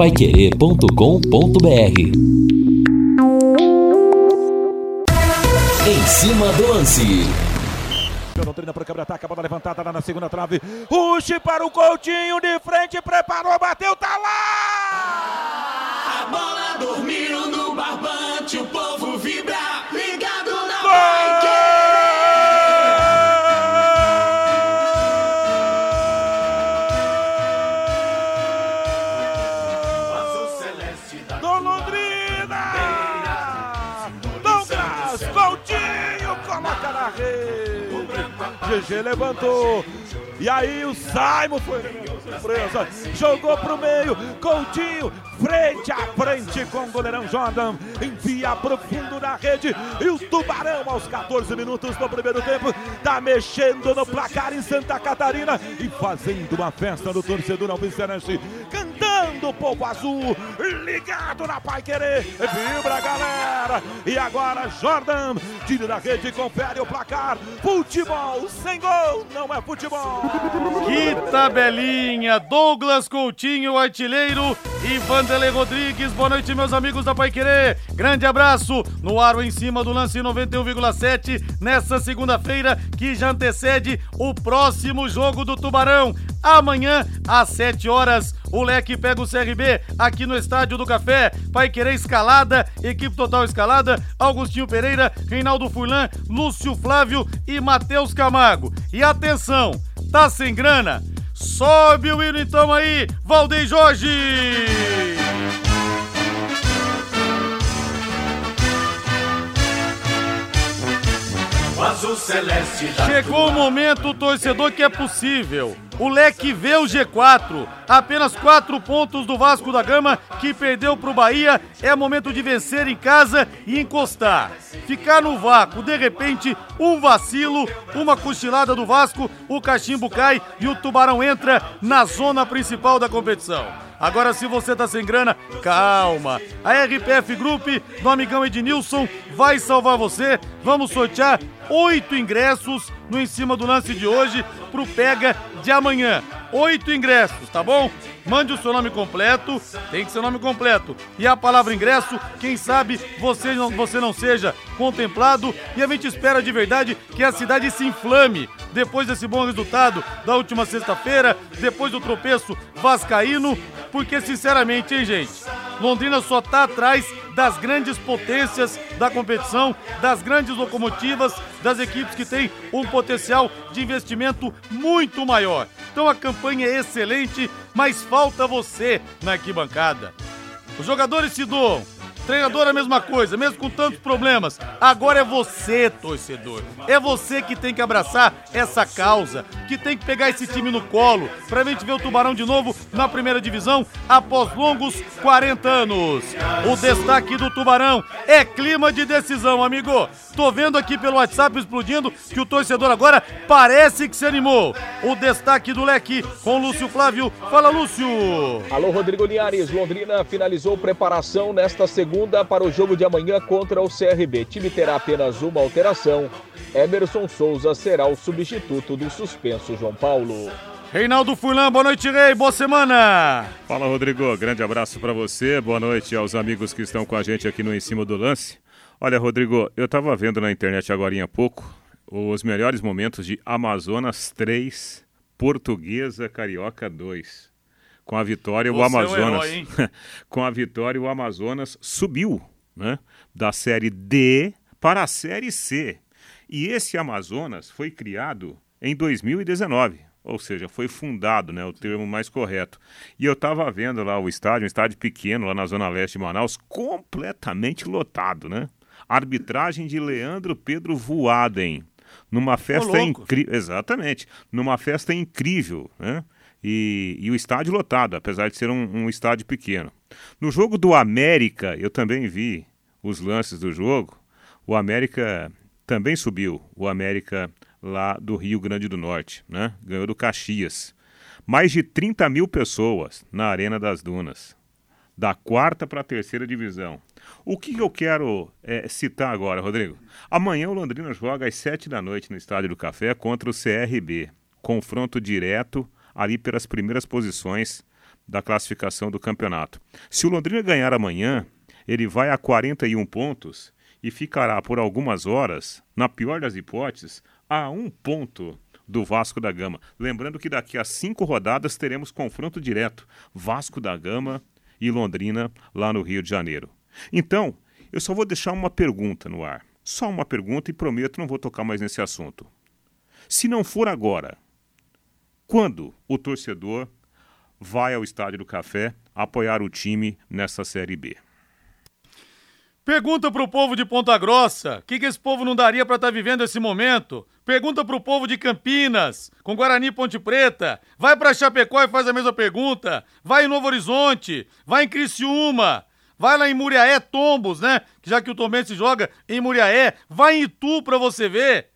paiquerê.com.br Em cima do lance. Londrina para o câmera-ataque, a bola levantada lá na segunda trave. Ruxe para o Coutinho de frente, preparou, bateu, tá lá! A bola dormiu no barbante, o povo vibra, ligado na Do GG levantou. E aí o Simon foi surpresa. Jogou pro meio. Coutinho, frente a frente com o goleirão Jordan. Envia pro fundo da rede. E o Tubarão, aos 14 minutos do primeiro tempo, tá mexendo no placar em Santa Catarina e fazendo uma festa no torcedor alvicenense. Cantando o povo azul, ligado na Pai Querer. Vibra, galera. E agora Jordan, tira da rede confere o placar. Futebol sem gol não é futebol. Que tabelinha! Douglas Coutinho, artilheiro, e Vanderlei Rodrigues. Boa noite, meus amigos da Pai Querer. Grande abraço no aro em cima do lance 91,7 nessa segunda-feira que já antecede o próximo jogo do Tubarão. Amanhã, às 7 horas, o Leque pega o CRB aqui no Estádio do Café. Pai Querer escalada, equipe total escalada, Augustinho Pereira, Reinaldo Furlan, Lúcio Flávio e Matheus Camargo. E atenção, tá sem grana? Sobe o hino então aí, Valdeir Jorge! Chegou o momento, torcedor, que é possível. O Leque vê o G4. Apenas quatro pontos do Vasco da Gama, que perdeu pro Bahia. É momento de vencer em casa e encostar. Ficar no vácuo, de repente, um vacilo, uma cochilada do Vasco, o cachimbo cai e o Tubarão entra na zona principal da competição. Agora, se você tá sem grana, calma. A RPF Group, do amigão Ednilson, vai salvar você. Vamos sortear oito ingressos no Em Cima do Lance de hoje pro Pega de amanhã. Oito ingressos, tá bom? Mande o seu nome completo, tem que ser nome completo. E a palavra ingresso, quem sabe você não, você não seja contemplado. E a gente espera de verdade que a cidade se inflame depois desse bom resultado da última sexta-feira, depois do tropeço vascaíno. Porque, sinceramente, hein, gente? Londrina só tá atrás das grandes potências da competição, das grandes locomotivas, das equipes que têm um potencial de investimento muito maior. Então a campanha é excelente, mas falta você na arquibancada. Os jogadores se doam. Treinador é a mesma coisa, mesmo com tantos problemas. Agora é você, torcedor. É você que tem que abraçar essa causa, que tem que pegar esse time no colo, pra gente ver o Tubarão de novo na primeira divisão após longos 40 anos. O destaque do Tubarão é clima de decisão, amigo. Tô vendo aqui pelo WhatsApp explodindo que o torcedor agora parece que se animou. O destaque do leque com Lúcio Flávio. Fala, Lúcio. Alô, Rodrigo Linhares. Londrina finalizou preparação nesta segunda para o jogo de amanhã contra o CRB. time terá apenas uma alteração. Emerson Souza será o substituto do suspenso João Paulo. Reinaldo Furlan, boa noite, Rei, boa semana. Fala, Rodrigo, grande abraço para você, boa noite aos amigos que estão com a gente aqui no Em Cima do Lance. Olha, Rodrigo, eu estava vendo na internet agora há pouco os melhores momentos de Amazonas 3, Portuguesa Carioca 2. Com a vitória, o Você é um Amazonas. herói, com a vitória, o Amazonas subiu, né? Da série D para a série C. E esse Amazonas foi criado em 2019. Ou seja, foi fundado, né? O termo mais correto. E eu estava vendo lá o estádio, um estádio pequeno lá na Zona Leste de Manaus, completamente lotado, né? Arbitragem de Leandro Pedro Voaden. Numa festa incrível. Exatamente. Numa festa incrível, né? E, e o estádio lotado, apesar de ser um, um estádio pequeno. No jogo do América, eu também vi os lances do jogo. O América também subiu. O América lá do Rio Grande do Norte, né? Ganhou do Caxias. Mais de 30 mil pessoas na Arena das Dunas. Da quarta para a terceira divisão. O que eu quero é, citar agora, Rodrigo? Amanhã o Londrina joga às sete da noite no Estádio do Café contra o CRB. Confronto direto ali pelas primeiras posições da classificação do campeonato. Se o Londrina ganhar amanhã, ele vai a 41 pontos e ficará por algumas horas, na pior das hipóteses, a um ponto do Vasco da Gama. Lembrando que daqui a cinco rodadas teremos confronto direto Vasco da Gama e Londrina lá no Rio de Janeiro. Então, eu só vou deixar uma pergunta no ar. Só uma pergunta e prometo não vou tocar mais nesse assunto. Se não for agora, quando o torcedor vai ao Estádio do Café apoiar o time nessa Série B? Pergunta pro povo de Ponta Grossa, o que, que esse povo não daria para estar tá vivendo esse momento? Pergunta pro povo de Campinas, com Guarani Ponte Preta. Vai para Chapecó e faz a mesma pergunta. Vai em Novo Horizonte, vai em Criciúma, vai lá em Muriaé, Tombos, né? Já que o Tomense joga em Muriaé, vai em Itu para você ver.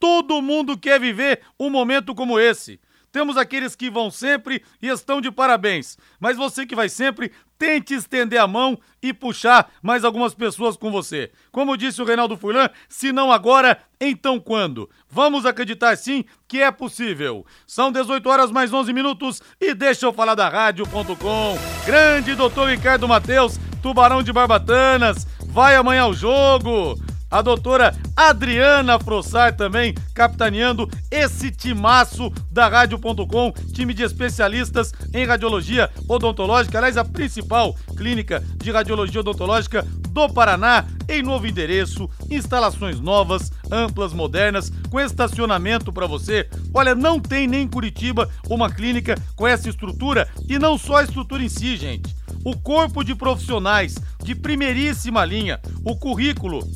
Todo mundo quer viver um momento como esse. Temos aqueles que vão sempre e estão de parabéns. Mas você que vai sempre, tente estender a mão e puxar mais algumas pessoas com você. Como disse o Reinaldo Furlan, se não agora, então quando? Vamos acreditar sim que é possível. São 18 horas mais 11 minutos e deixa eu falar da rádio.com. Grande doutor Ricardo Mateus, Tubarão de Barbatanas, vai amanhã ao jogo a doutora Adriana Frossar também capitaneando esse timaço da Rádio.com, time de especialistas em radiologia odontológica, aliás, a principal clínica de radiologia odontológica do Paraná, em novo endereço, instalações novas, amplas, modernas, com estacionamento para você. Olha, não tem nem em Curitiba uma clínica com essa estrutura e não só a estrutura em si, gente. O corpo de profissionais de primeiríssima linha, o currículo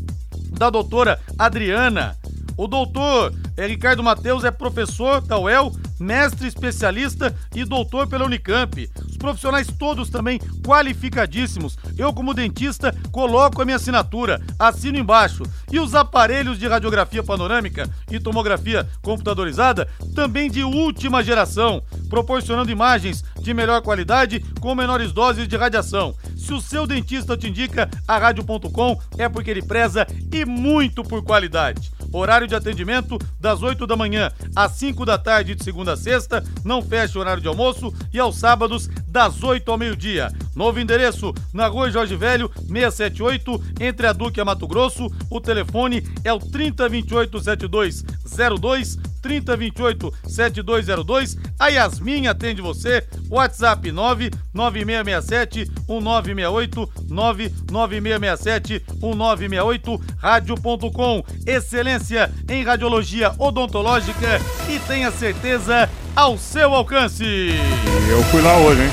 da doutora Adriana. O doutor é, Ricardo Mateus é professor da UEL, mestre especialista e doutor pela Unicamp. Os profissionais todos também qualificadíssimos. Eu, como dentista, coloco a minha assinatura, assino embaixo. E os aparelhos de radiografia panorâmica e tomografia computadorizada também de última geração, proporcionando imagens de melhor qualidade com menores doses de radiação. Se o seu dentista te indica a rádio.com, é porque ele preza e muito por qualidade. Horário de atendimento das 8 da manhã às 5 da tarde de segunda a sexta, não fecha o horário de almoço e aos sábados das 8 ao meio-dia. Novo endereço na Rua Jorge Velho, 678, entre a Duque e a Mato Grosso. O telefone é o 3028 7202 3028 7202. A Yasmin atende você. WhatsApp 99667 1968 99667 1968 rádio.com. Excelência em radiologia odontológica e tenha certeza ao seu alcance. Eu fui lá hoje, hein?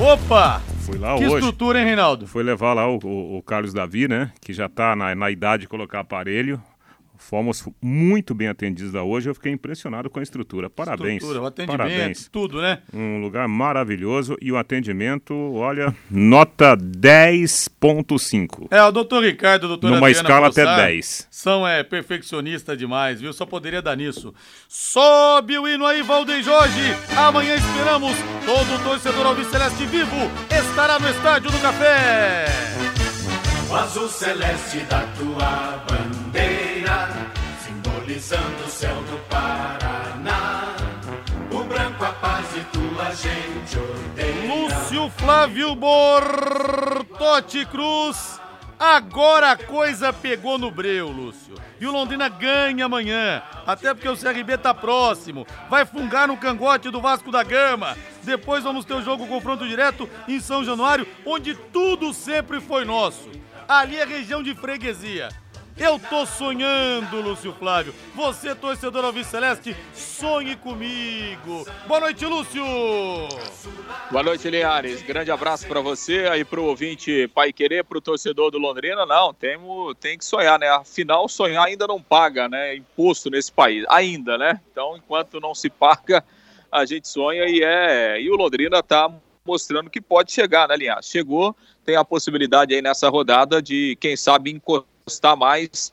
Opa! Fui lá que hoje. estrutura, hein, Reinaldo? Foi levar lá o, o, o Carlos Davi, né? Que já tá na, na idade de colocar aparelho. Fomos muito bem atendidos da hoje, eu fiquei impressionado com a estrutura. Parabéns. Estrutura, o atendimento, Parabéns. tudo, né? Um lugar maravilhoso e o atendimento, olha, nota 10.5. É, o doutor Ricardo, o doutor Numa Adriana escala até Frossar 10. São é, perfeccionistas demais, viu? Só poderia dar nisso. Sobe o hino aí, Valdeir Jorge. Amanhã esperamos. Todo torcedor Alves Celeste vivo estará no Estádio do Café. O azul celeste da tua bandeira, simbolizando o céu do Paraná. O branco a paz e tua gente odeia. Lúcio Flávio Bortotti Cruz. Agora a coisa pegou no breu, Lúcio. E o Londrina ganha amanhã. Até porque o CRB tá próximo. Vai fungar no cangote do Vasco da Gama. Depois vamos ter o jogo confronto direto em São Januário, onde tudo sempre foi nosso. Ali é região de freguesia. Eu tô sonhando, Lúcio Flávio. Você, torcedor Alves Celeste, sonhe comigo. Boa noite, Lúcio. Boa noite, Linhares. Grande abraço para você aí pro ouvinte Pai Querer, pro torcedor do Londrina. Não, temo, tem que sonhar, né? Afinal, sonhar ainda não paga, né? Imposto nesse país, ainda, né? Então, enquanto não se paga, a gente sonha e é. E o Londrina tá mostrando que pode chegar, né, Linhares? Chegou, tem a possibilidade aí nessa rodada de, quem sabe, encostar mais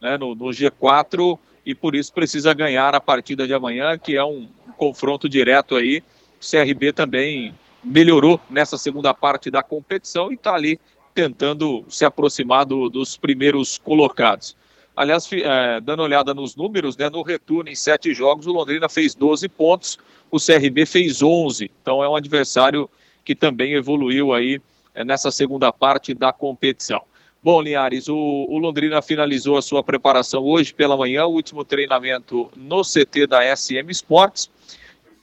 né, no, no G4 e por isso precisa ganhar a partida de amanhã, que é um confronto direto aí. O CRB também melhorou nessa segunda parte da competição e está ali tentando se aproximar do, dos primeiros colocados. Aliás, eh, dando olhada nos números, né, no retorno em sete jogos, o Londrina fez 12 pontos, o CRB fez 11. Então é um adversário que também evoluiu aí é, nessa segunda parte da competição. Bom, Linhares, o, o, Londrina finalizou a sua preparação hoje pela manhã, o último treinamento no CT da SM Sports.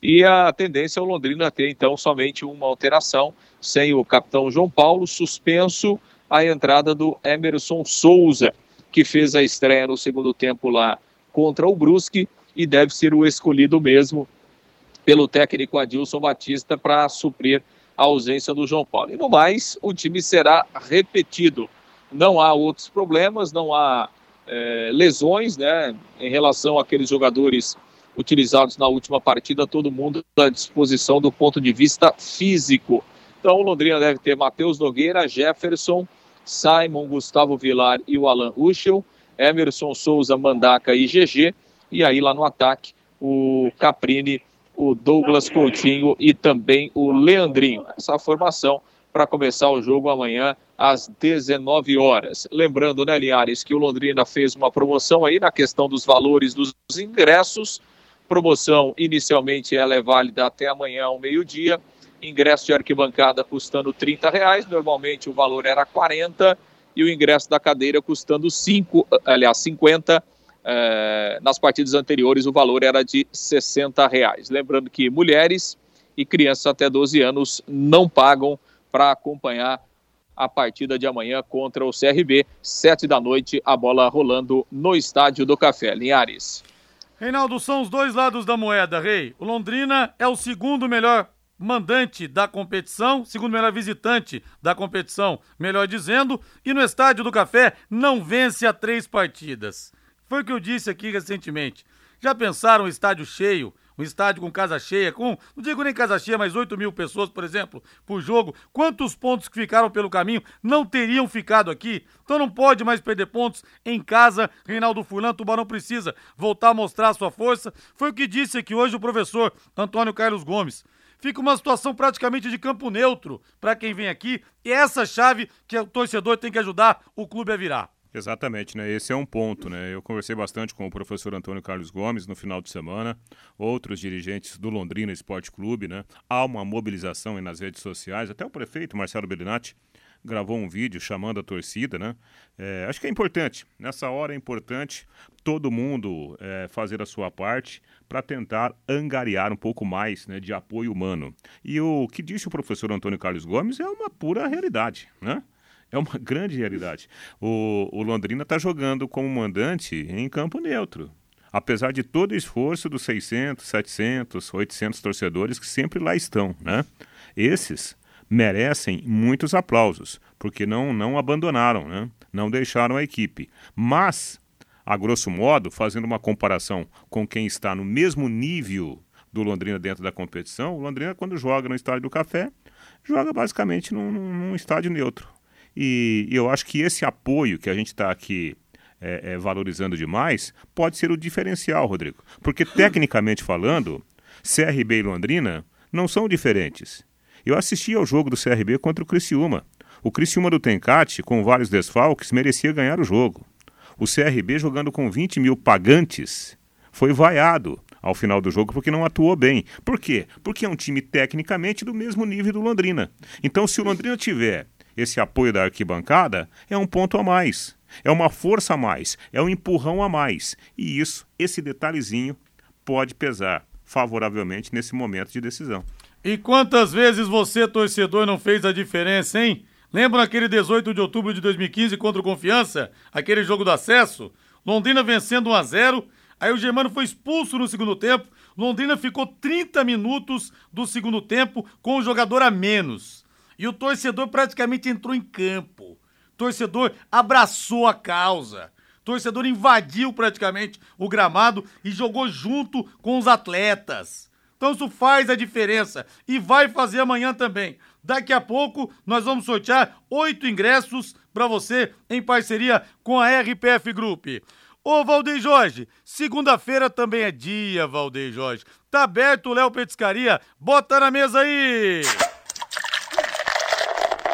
E a tendência é o Londrina ter então somente uma alteração, sem o capitão João Paulo, suspenso a entrada do Emerson Souza, que fez a estreia no segundo tempo lá contra o Brusque e deve ser o escolhido mesmo pelo técnico Adilson Batista para suprir a ausência do João Paulo. E no mais, o time será repetido. Não há outros problemas, não há é, lesões, né, em relação àqueles jogadores utilizados na última partida, todo mundo à disposição do ponto de vista físico. Então, o Londrina deve ter Matheus Nogueira, Jefferson, Simon, Gustavo Vilar e o Alan Uschel, Emerson Souza, Mandaca e GG, e aí lá no ataque o Caprini, o Douglas Coutinho e também o Leandrinho. Essa formação para começar o jogo amanhã às 19 horas. Lembrando, né, Linhares, que o Londrina fez uma promoção aí na questão dos valores dos ingressos. Promoção inicialmente ela é válida até amanhã ao meio-dia. Ingresso de arquibancada custando 30 reais, normalmente o valor era 40 e o ingresso da cadeira custando 5, aliás, 50. Eh, nas partidas anteriores o valor era de 60 reais. Lembrando que mulheres e crianças até 12 anos não pagam para acompanhar a partida de amanhã contra o CRB, sete da noite, a bola rolando no Estádio do Café. Linhares. Reinaldo, são os dois lados da moeda, Rei. O Londrina é o segundo melhor mandante da competição, segundo melhor visitante da competição, melhor dizendo, e no Estádio do Café não vence a três partidas. Foi o que eu disse aqui recentemente. Já pensaram o estádio cheio um estádio com casa cheia, com, não digo nem casa cheia, mas 8 mil pessoas, por exemplo, por jogo, quantos pontos que ficaram pelo caminho não teriam ficado aqui? Então não pode mais perder pontos em casa. Reinaldo Fulan, Tubarão precisa voltar a mostrar a sua força. Foi o que disse aqui hoje o professor Antônio Carlos Gomes fica uma situação praticamente de campo neutro para quem vem aqui. E é essa chave que o torcedor tem que ajudar o clube a virar. Exatamente, né? Esse é um ponto, né? Eu conversei bastante com o professor Antônio Carlos Gomes no final de semana, outros dirigentes do Londrina Esporte Clube, né? Há uma mobilização nas redes sociais, até o prefeito Marcelo Bellinati gravou um vídeo chamando a torcida, né? É, acho que é importante, nessa hora é importante todo mundo é, fazer a sua parte para tentar angariar um pouco mais né, de apoio humano. E o que disse o professor Antônio Carlos Gomes é uma pura realidade, né? É uma grande realidade. O, o Londrina está jogando como mandante em campo neutro. Apesar de todo o esforço dos 600, 700, 800 torcedores que sempre lá estão, né? Esses merecem muitos aplausos, porque não, não abandonaram, né? não deixaram a equipe. Mas, a grosso modo, fazendo uma comparação com quem está no mesmo nível do Londrina dentro da competição, o Londrina, quando joga no Estádio do Café, joga basicamente num, num estádio neutro. E, e eu acho que esse apoio que a gente está aqui é, é, valorizando demais pode ser o diferencial, Rodrigo. Porque, tecnicamente falando, CRB e Londrina não são diferentes. Eu assisti ao jogo do CRB contra o Criciúma. O Criciúma do Tencate, com vários desfalques, merecia ganhar o jogo. O CRB jogando com 20 mil pagantes foi vaiado ao final do jogo porque não atuou bem. Por quê? Porque é um time tecnicamente do mesmo nível do Londrina. Então, se o Londrina tiver esse apoio da arquibancada, é um ponto a mais. É uma força a mais, é um empurrão a mais. E isso, esse detalhezinho, pode pesar favoravelmente nesse momento de decisão. E quantas vezes você, torcedor, não fez a diferença, hein? Lembra naquele 18 de outubro de 2015 contra o Confiança? Aquele jogo do acesso? Londrina vencendo 1 a 0 Aí o Germano foi expulso no segundo tempo. Londrina ficou 30 minutos do segundo tempo com o jogador a menos. E o torcedor praticamente entrou em campo. Torcedor abraçou a causa. Torcedor invadiu praticamente o gramado e jogou junto com os atletas. Então isso faz a diferença e vai fazer amanhã também. Daqui a pouco nós vamos sortear oito ingressos para você em parceria com a RPF Group. Ô Valdeir Jorge, segunda-feira também é dia, Valdeir Jorge. Tá aberto o Léo Petiscaria, bota na mesa aí!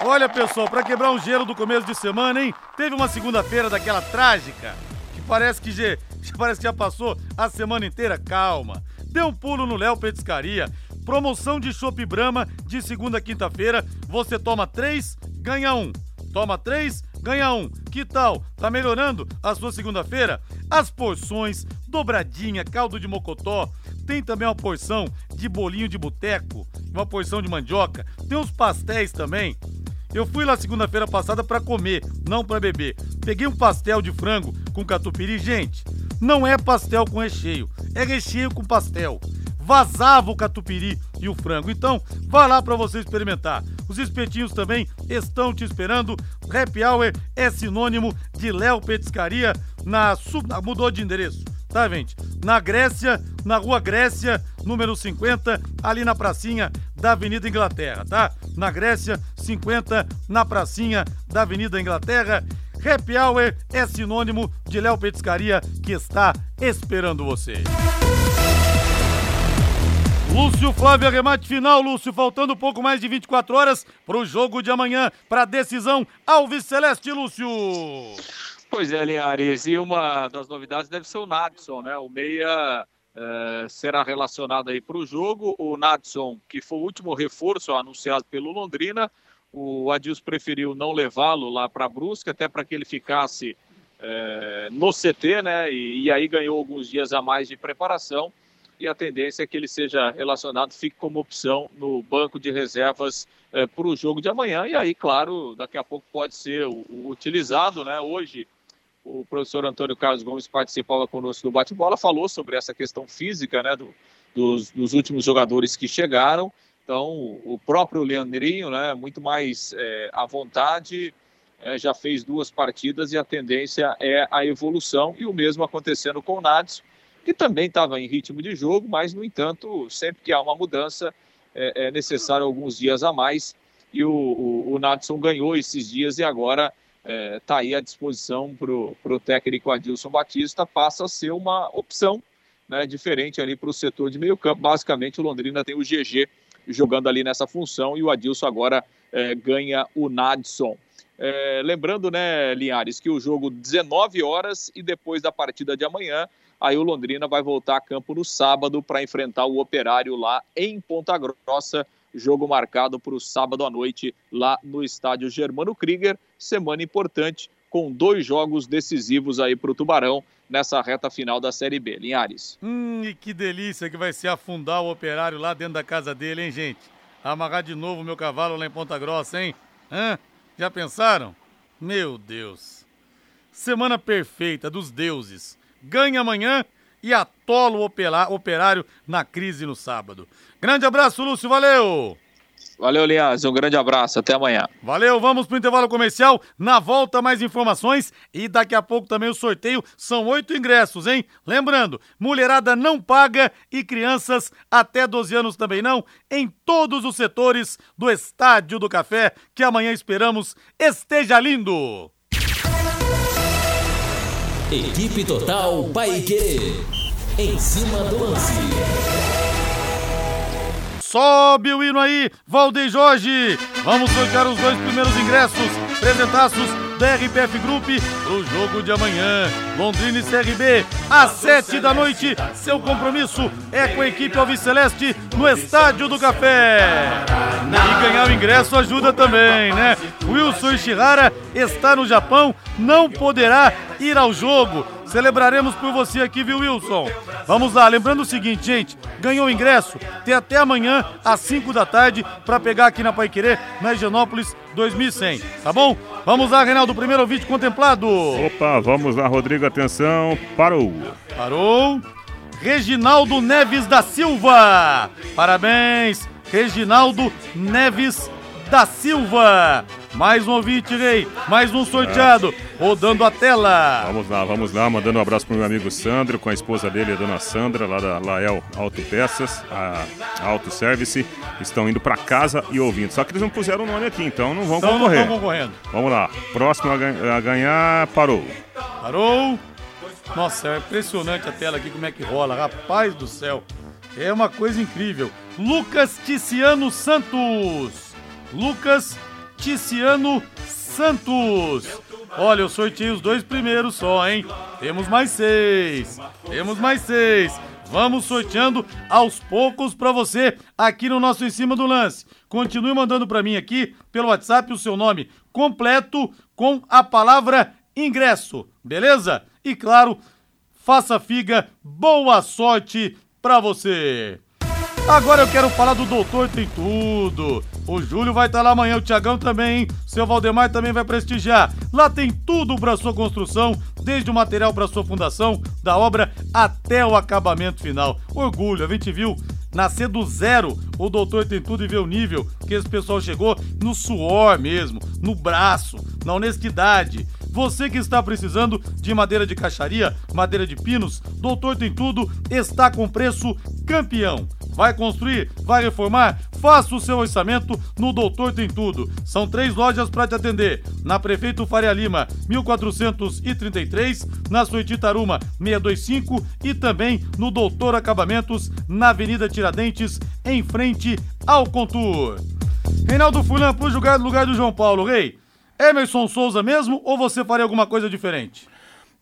Olha, pessoal, para quebrar o gelo do começo de semana, hein? Teve uma segunda-feira daquela trágica, que parece que, já, parece que já passou a semana inteira. Calma. Dê um pulo no Léo Petiscaria. promoção de Chopp Brahma de segunda a quinta-feira. Você toma três, ganha um. Toma três, ganha um. Que tal? Tá melhorando a sua segunda-feira? As porções, dobradinha, caldo de mocotó. Tem também uma porção de bolinho de boteco, uma porção de mandioca. Tem uns pastéis também. Eu fui lá segunda-feira passada para comer, não para beber. Peguei um pastel de frango com catupiry, gente. Não é pastel com recheio, é recheio com pastel vazava o catupiry e o frango. Então, vá lá para você experimentar. Os espetinhos também estão te esperando. Happy Hour é sinônimo de Léo Petiscaria na sub... mudou de endereço. Tá, gente? Na Grécia, na Rua Grécia, número 50, ali na pracinha da Avenida Inglaterra, tá? Na Grécia, 50, na pracinha da Avenida Inglaterra. Happy Hour é sinônimo de Léo Petiscaria que está esperando você. Lúcio Flávio, arremate final, Lúcio, faltando pouco mais de 24 horas para o jogo de amanhã, para a decisão Alves Celeste, Lúcio. Pois é, Linhares, e uma das novidades deve ser o Nadson, né? O meia é, será relacionado aí para o jogo. O Nadson, que foi o último reforço anunciado pelo Londrina, o Adilson preferiu não levá-lo lá para Brusca, até para que ele ficasse é, no CT, né? E, e aí ganhou alguns dias a mais de preparação e a tendência é que ele seja relacionado, fique como opção no banco de reservas é, para o jogo de amanhã. E aí, claro, daqui a pouco pode ser utilizado, né? Hoje o professor Antônio Carlos Gomes participava conosco do bate-bola, falou sobre essa questão física, né? Do, dos, dos, últimos jogadores que chegaram. Então, o próprio Leandrinho, né? Muito mais é, à vontade. É, já fez duas partidas e a tendência é a evolução, e o mesmo acontecendo com o Nadson que também estava em ritmo de jogo, mas, no entanto, sempre que há uma mudança, é, é necessário alguns dias a mais. E o, o, o ganhou esses dias e agora está é, tá aí à disposição para o técnico Adilson Batista, passa a ser uma opção né, diferente ali para o setor de meio campo. Basicamente, o Londrina tem o GG jogando ali nessa função e o Adilson agora é, ganha o Nadson. É, lembrando, né, Linhares, que o jogo 19 horas e depois da partida de amanhã, Aí o Londrina vai voltar a campo no sábado para enfrentar o Operário lá em Ponta Grossa. Jogo marcado para o sábado à noite lá no estádio Germano Krieger. Semana importante com dois jogos decisivos aí para o Tubarão nessa reta final da Série B. Linhares. Hum, e que delícia que vai ser afundar o Operário lá dentro da casa dele, hein, gente? Amarrar de novo meu cavalo lá em Ponta Grossa, hein? Hã? Já pensaram? Meu Deus. Semana perfeita dos deuses ganha amanhã e atola o operário na crise no sábado. Grande abraço, Lúcio, valeu! Valeu, Linhares, um grande abraço, até amanhã. Valeu, vamos pro intervalo comercial. Na volta, mais informações e daqui a pouco também o sorteio. São oito ingressos, hein? Lembrando, mulherada não paga e crianças até 12 anos também não, em todos os setores do Estádio do Café, que amanhã esperamos esteja lindo. Equipe Total Paique. Em cima do lance. Sobe o hino aí, Valdeir Jorge. Vamos sortear os dois primeiros ingressos. Presentaços da RPF Group pro jogo de amanhã. Londrina e CRB, às sete da noite. Seu compromisso é com a equipe Alves Celeste no Estádio do Café. E ganhar o ingresso ajuda também, né? Wilson Ishihara está no Japão, não poderá ir ao jogo. Celebraremos por você aqui, viu, Wilson? Vamos lá, lembrando o seguinte, gente: ganhou o ingresso, tem até amanhã às 5 da tarde para pegar aqui na Paiquerê, na Higienópolis 2100, tá bom? Vamos lá, Reinaldo, primeiro vídeo contemplado. Opa, vamos lá, Rodrigo, atenção, parou. Parou. Reginaldo Neves da Silva. Parabéns, Reginaldo Neves da Silva. Mais um ouvinte, Rei. Mais um sorteado. Rodando a tela. Vamos lá, vamos lá. Mandando um abraço pro meu amigo Sandro, com a esposa dele, a dona Sandra, lá da Lael Autopeças, a Auto Service. Estão indo para casa e ouvindo. Só que eles não puseram o nome aqui, então não vão então concorrer. Não estão concorrendo. Vamos lá. Próximo a ganhar, parou. Parou. Nossa, é impressionante a tela aqui, como é que rola. Rapaz do céu. É uma coisa incrível. Lucas Ticiano Santos. Lucas Ticiano Santos. Olha, eu sorteei os dois primeiros só, hein? Temos mais seis. Temos mais seis. Vamos sorteando aos poucos para você aqui no nosso Em Cima do Lance. Continue mandando para mim aqui pelo WhatsApp o seu nome completo com a palavra ingresso, beleza? E claro, faça figa, boa sorte para você. Agora eu quero falar do Doutor Tem Tudo. O Júlio vai estar lá amanhã, o Tiagão também, hein? Seu Valdemar também vai prestigiar. Lá tem tudo para sua construção, desde o material para sua fundação, da obra até o acabamento final. Orgulho, a gente viu nascer do zero. O doutor tem tudo e vê o nível que esse pessoal chegou no suor mesmo, no braço, na honestidade. Você que está precisando de madeira de caixaria, madeira de pinos, Doutor Tem Tudo está com preço campeão. Vai construir? Vai reformar? Faça o seu orçamento no Doutor Tem Tudo. São três lojas para te atender. Na Prefeito Faria Lima, 1433, na Suíte Taruma, 625 e também no Doutor Acabamentos, na Avenida Tiradentes, em frente ao Contour. Reinaldo Fulan, lugar, lugar do João Paulo, rei. Emerson Souza mesmo ou você faria alguma coisa diferente?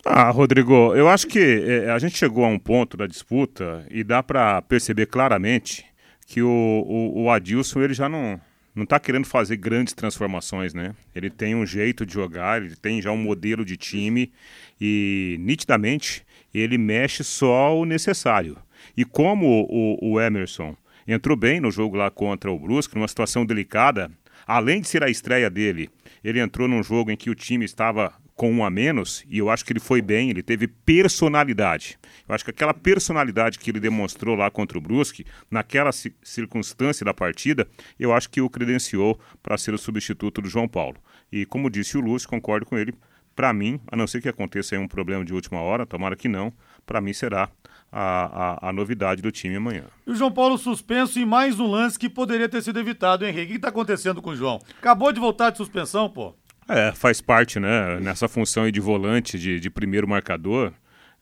Ah, Rodrigo, eu acho que é, a gente chegou a um ponto da disputa e dá para perceber claramente que o, o, o, Adilson ele já não não está querendo fazer grandes transformações, né? Ele tem um jeito de jogar, ele tem já um modelo de time e nitidamente ele mexe só o necessário. E como o, o Emerson entrou bem no jogo lá contra o Brusque, numa situação delicada, além de ser a estreia dele, ele entrou num jogo em que o time estava com um a menos, e eu acho que ele foi bem, ele teve personalidade. Eu acho que aquela personalidade que ele demonstrou lá contra o Brusque, naquela circunstância da partida, eu acho que o credenciou para ser o substituto do João Paulo. E como disse o Lúcio, concordo com ele, para mim, a não ser que aconteça aí um problema de última hora, tomara que não, para mim será a, a, a, novidade do time amanhã. E o João Paulo suspenso em mais um lance que poderia ter sido evitado, Henrique. O que está acontecendo com o João? Acabou de voltar de suspensão, pô. É, faz parte, né? Nessa função de volante, de, de primeiro marcador,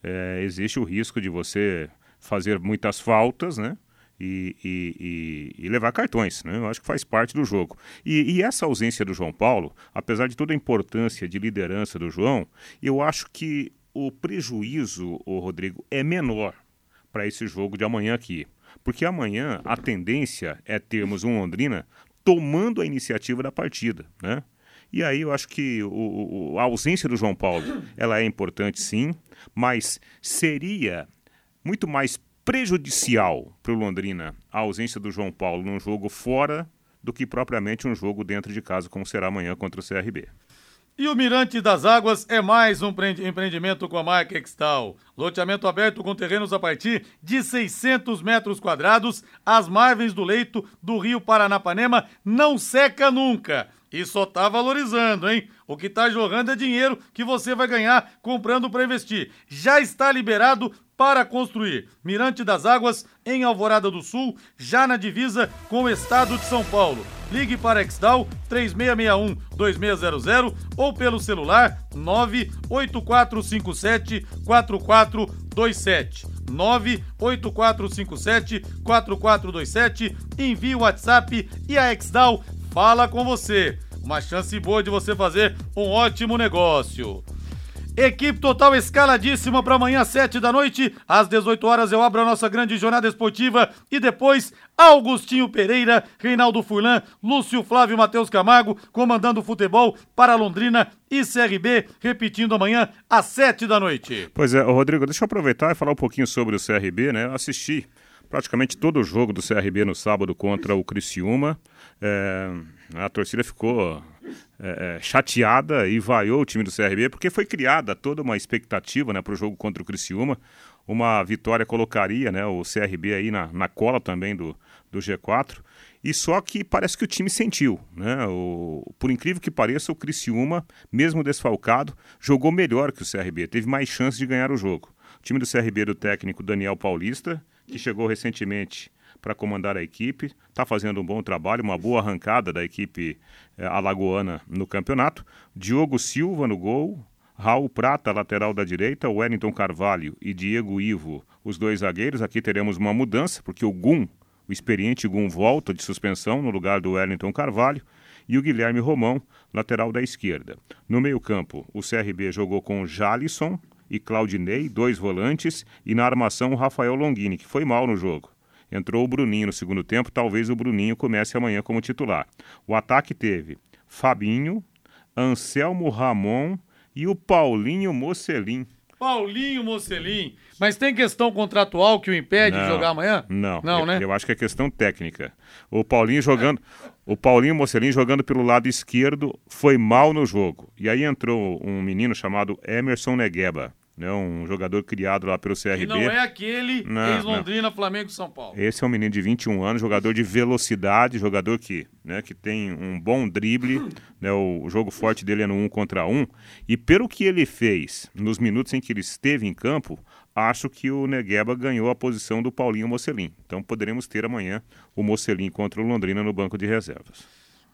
é, existe o risco de você fazer muitas faltas, né? E, e, e, e, levar cartões, né? Eu acho que faz parte do jogo. E, essa ausência do João Paulo, apesar de toda a importância de liderança do João, eu acho que o prejuízo, o Rodrigo, é menor para esse jogo de amanhã aqui. Porque amanhã a tendência é termos um Londrina tomando a iniciativa da partida, né? E aí eu acho que o, o, a ausência do João Paulo ela é importante sim, mas seria muito mais prejudicial para o Londrina a ausência do João Paulo num jogo fora do que propriamente um jogo dentro de casa, como será amanhã contra o CRB. E o Mirante das Águas é mais um empreendimento com a marca Extal. Loteamento aberto com terrenos a partir de 600 metros quadrados. As margens do leito do rio Paranapanema não seca nunca. E só tá valorizando, hein? O que tá jorrando é dinheiro que você vai ganhar comprando para investir. Já está liberado para construir. Mirante das Águas, em Alvorada do Sul, já na divisa com o estado de São Paulo. Ligue para Exdal 3661-2600 ou pelo celular 98457-4427. 98457-4427. Envie o WhatsApp e a Exdal fala com você. Uma chance boa de você fazer um ótimo negócio. Equipe total escaladíssima para amanhã às 7 da noite. Às 18 horas eu abro a nossa grande jornada esportiva e depois Augustinho Pereira, Reinaldo Furlan, Lúcio Flávio Matheus Camargo comandando o futebol para Londrina e CRB, repetindo amanhã às 7 da noite. Pois é, Rodrigo, deixa eu aproveitar e falar um pouquinho sobre o CRB, né? Assisti praticamente todo o jogo do CRB no sábado contra o Criciúma. É, a torcida ficou é, é, chateada e vaiou o time do CRB, porque foi criada toda uma expectativa né, para o jogo contra o Criciúma. Uma vitória colocaria né, o CRB aí na, na cola também do, do G4. E só que parece que o time sentiu. Né? O, por incrível que pareça, o Criciúma, mesmo desfalcado, jogou melhor que o CRB, teve mais chance de ganhar o jogo. O time do CRB do técnico Daniel Paulista, que chegou recentemente para comandar a equipe. Está fazendo um bom trabalho, uma boa arrancada da equipe eh, alagoana no campeonato. Diogo Silva no gol, Raul Prata, lateral da direita, Wellington Carvalho e Diego Ivo, os dois zagueiros. Aqui teremos uma mudança, porque o Gum, o experiente Gum, volta de suspensão no lugar do Wellington Carvalho. E o Guilherme Romão, lateral da esquerda. No meio-campo, o CRB jogou com Jalisson e Claudinei, dois volantes, e na armação Rafael Longini, que foi mal no jogo. Entrou o Bruninho no segundo tempo, talvez o Bruninho comece amanhã como titular. O ataque teve Fabinho, Anselmo Ramon e o Paulinho Mocelin. Paulinho Mocelin. Mas tem questão contratual que o impede Não, de jogar amanhã? Não, Não, eu, né? eu acho que é questão técnica. O Paulinho jogando, o Paulinho Mocelin jogando pelo lado esquerdo foi mal no jogo. E aí entrou um menino chamado Emerson Negueba, né, um jogador criado lá pelo CRB. E não é aquele ex-Londrina, Flamengo e São Paulo. Esse é um menino de 21 anos, jogador de velocidade, jogador que, né, que tem um bom drible. Né, o, o jogo forte dele é no um contra um. E pelo que ele fez nos minutos em que ele esteve em campo, acho que o Negueba ganhou a posição do Paulinho Mocelin. Então poderemos ter amanhã o Mocelin contra o Londrina no banco de reservas.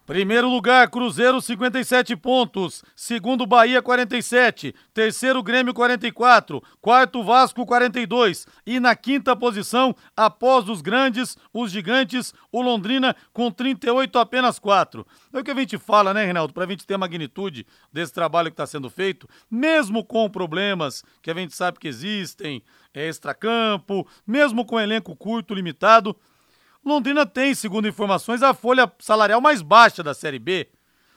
Primeiro lugar, Cruzeiro, 57 pontos. Segundo, Bahia, 47. Terceiro, Grêmio, 44. Quarto, Vasco, 42. E na quinta posição, após os grandes, os gigantes, o Londrina com 38, apenas 4. É o que a gente fala, né, Reinaldo? Pra gente ter a magnitude desse trabalho que está sendo feito, mesmo com problemas que a gente sabe que existem, é extracampo, mesmo com elenco curto, limitado. Londrina tem, segundo informações, a folha salarial mais baixa da Série B.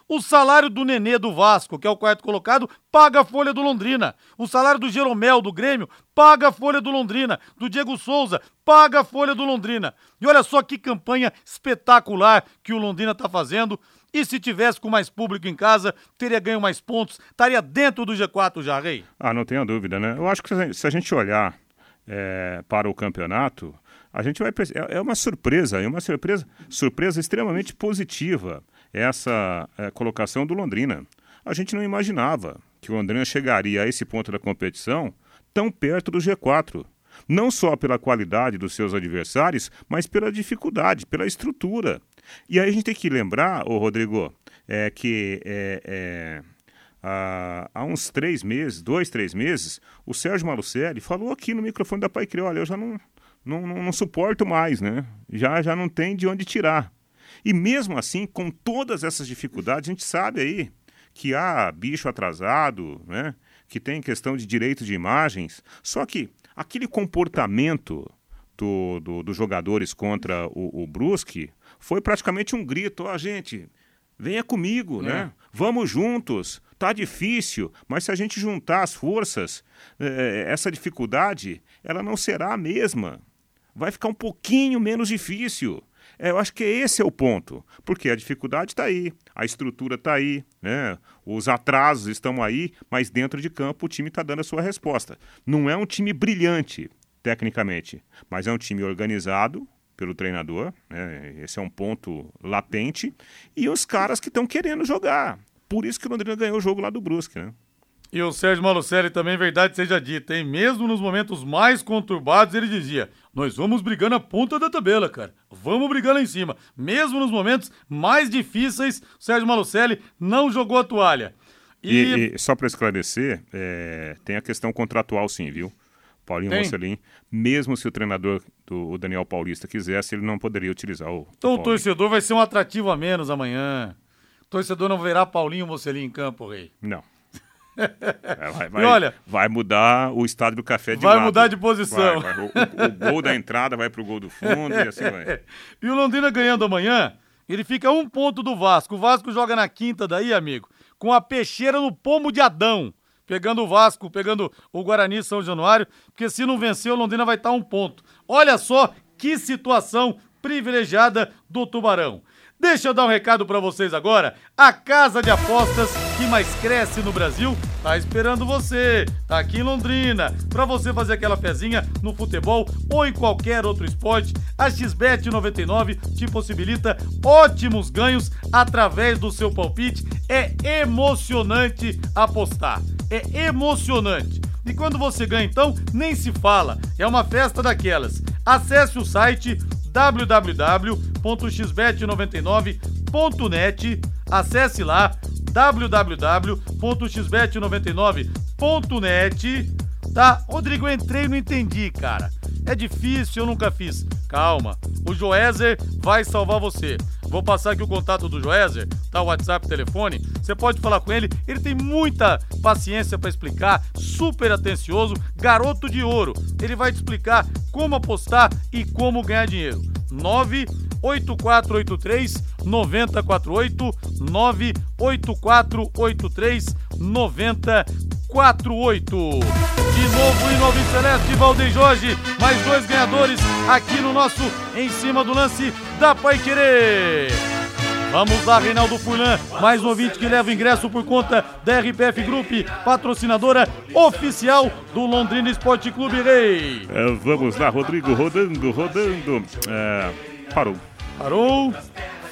O salário do Nenê do Vasco, que é o quarto colocado, paga a folha do Londrina. O salário do Jeromel do Grêmio paga a folha do Londrina. Do Diego Souza paga a folha do Londrina. E olha só que campanha espetacular que o Londrina está fazendo. E se tivesse com mais público em casa, teria ganho mais pontos, estaria dentro do G4 já, Rei. Ah, não tenha dúvida, né? Eu acho que se a gente- se a gente olhar é, para o campeonato, a gente vai é é uma surpresa, é uma surpresa, surpresa extremamente positiva essa é, colocação do Londrina. A gente não imaginava que o Londrina chegaria a esse ponto da competição tão perto do G4. Não só pela qualidade dos seus adversários, mas pela dificuldade, pela estrutura. E aí a gente tem que lembrar, ô Rodrigo, é que é, é, há, há uns três meses, dois, três meses, o Sérgio Malucelli falou aqui no microfone da Pai olha, eu já não, não, não, não suporto mais, né? Já, já não tem de onde tirar. E mesmo assim, com todas essas dificuldades, a gente sabe aí que há bicho atrasado, né? que tem questão de direito de imagens, só que aquele comportamento do, do- dos jogadores contra o, o Brusque foi praticamente um grito, ó gente, venha comigo, né? Vamos juntos, tá difícil, mas se a gente juntar as forças, eh, essa dificuldade, ela não será a mesma. Vai ficar um pouquinho menos difícil. É, eu acho que esse é o ponto, porque a dificuldade está aí, a estrutura está aí, né? os atrasos estão aí, mas dentro de campo o time está dando a sua resposta. Não é um time brilhante, tecnicamente, mas é um time organizado pelo treinador, né? esse é um ponto latente, e os caras que estão querendo jogar. Por isso que o Londrina ganhou o jogo lá do Brusque, né? E o Sérgio Malucelli também, verdade seja dita, hein? Mesmo nos momentos mais conturbados, ele dizia: Nós vamos brigar na ponta da tabela, cara. Vamos brigar lá em cima. Mesmo nos momentos mais difíceis, o Sérgio Malucelli não jogou a toalha. E, E, e só para esclarecer, é, tem a questão contratual sim, viu? Paulinho Tem? Mocelin, mesmo se o treinador do o Daniel Paulista quisesse, ele não poderia utilizar o. então o Paulinho. torcedor vai ser um atrativo a menos amanhã. O torcedor não verá Paulinho Mocelin em campo, rei. Não. É, vai, vai- olha- vai mudar o estádio do café de Vai lado. mudar de posição. Vai. O, o- gol da entrada vai pro gol do fundo e assim vai. E o Londrina ganhando amanhã, ele fica um ponto do Vasco. O Vasco joga na quinta daí, amigo, com a peixeira no pomo de Adão. Pegando o Vasco, pegando o Guarani São Januário, porque se não vencer, o Londrina vai estar a um ponto. Olha só que situação privilegiada do Tubarão. Deixa eu dar um recado pra vocês agora. A casa de apostas que mais cresce no Brasil tá esperando você. Tá aqui em Londrina. Pra você fazer aquela fezinha no futebol ou em qualquer outro esporte, a XBET 99 te possibilita ótimos ganhos através do seu palpite. É emocionante apostar. É emocionante. E quando você ganha, então, nem se fala. É uma festa daquelas. Acesse o site www.xbet99.net. Acesse lá www.xbet99.net. Tá? Rodrigo, eu entrei e não entendi, cara. É difícil, eu nunca fiz. Calma, o Joézer vai salvar você. Vou passar aqui o contato do Joézer, tá o WhatsApp, telefone. Você pode falar com ele. Ele tem muita paciência para explicar, super atencioso, garoto de ouro. Ele vai te explicar como apostar e como ganhar dinheiro. 98483 9048 98483 9048. De novo em Novo Celeste, Valdeir Jorge, mais dois ganhadores aqui no nosso Em Cima do Lance da Pai Querer. Vamos lá, Reinaldo Furlan, mais um ouvinte que leva ingresso por conta da RPF Group, patrocinadora oficial do Londrina Esporte Clube Rei. É, vamos lá, Rodrigo, rodando, rodando. É, parou. Parou.